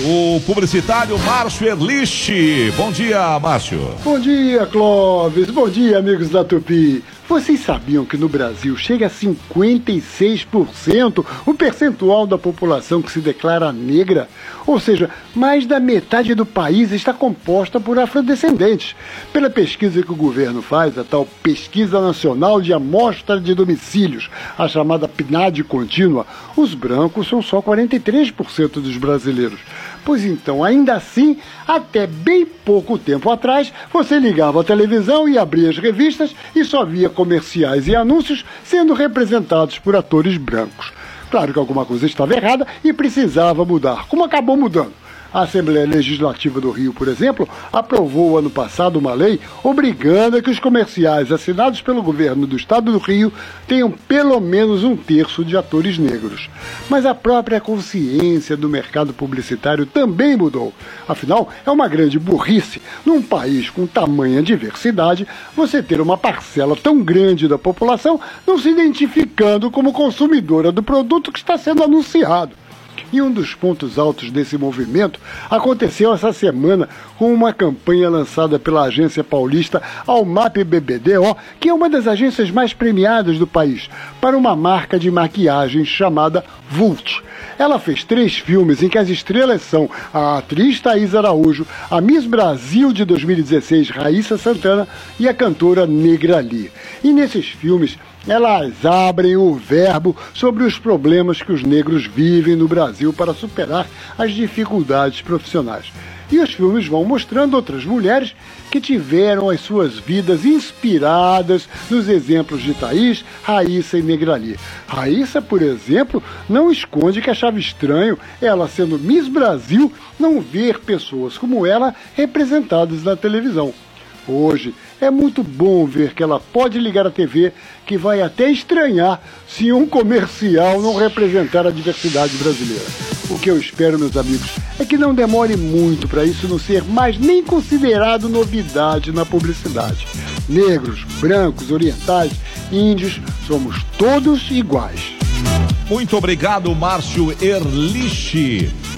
o publicitário Márcio Erlich. Bom dia, Márcio. Bom dia, Clóvis. Bom dia, amigos da Tupi. Vocês sabiam que no Brasil chega a 56% o percentual da população que se declara negra? Ou seja, mais da metade do país está composta por afrodescendentes. Pela pesquisa que o governo faz, a tal Pesquisa Nacional de Amostra de Domicílios, a chamada PNAD contínua, os brancos são só 43% dos brasileiros. Pois então, ainda assim, até bem pouco tempo atrás, você ligava a televisão e abria as revistas e só via comerciais e anúncios sendo representados por atores brancos. Claro que alguma coisa estava errada e precisava mudar, como acabou mudando. A Assembleia Legislativa do Rio, por exemplo, aprovou ano passado uma lei obrigando a que os comerciais assinados pelo governo do estado do Rio tenham pelo menos um terço de atores negros. Mas a própria consciência do mercado publicitário também mudou. Afinal, é uma grande burrice, num país com tamanha diversidade, você ter uma parcela tão grande da população não se identificando como consumidora do produto que está sendo anunciado. E um dos pontos altos desse movimento aconteceu essa semana com uma campanha lançada pela agência paulista Almap BBDO, que é uma das agências mais premiadas do país, para uma marca de maquiagem chamada Vult. Ela fez três filmes em que as estrelas são a atriz Thaís Araújo, a Miss Brasil de 2016 Raíssa Santana e a cantora Negra Lee. E nesses filmes elas abrem o verbo sobre os problemas que os negros vivem no Brasil para superar as dificuldades profissionais. E os filmes vão mostrando outras mulheres que tiveram as suas vidas inspiradas nos exemplos de Thaís, Raíssa e Negrali. Raíssa, por exemplo, não esconde que achava estranho ela, sendo Miss Brasil, não ver pessoas como ela representadas na televisão. Hoje é muito bom ver que ela pode ligar a TV, que vai até estranhar se um comercial não representar a diversidade brasileira. O que eu espero, meus amigos, é que não demore muito para isso não ser mais nem considerado novidade na publicidade. Negros, brancos, orientais, índios, somos todos iguais. Muito obrigado, Márcio Erlich.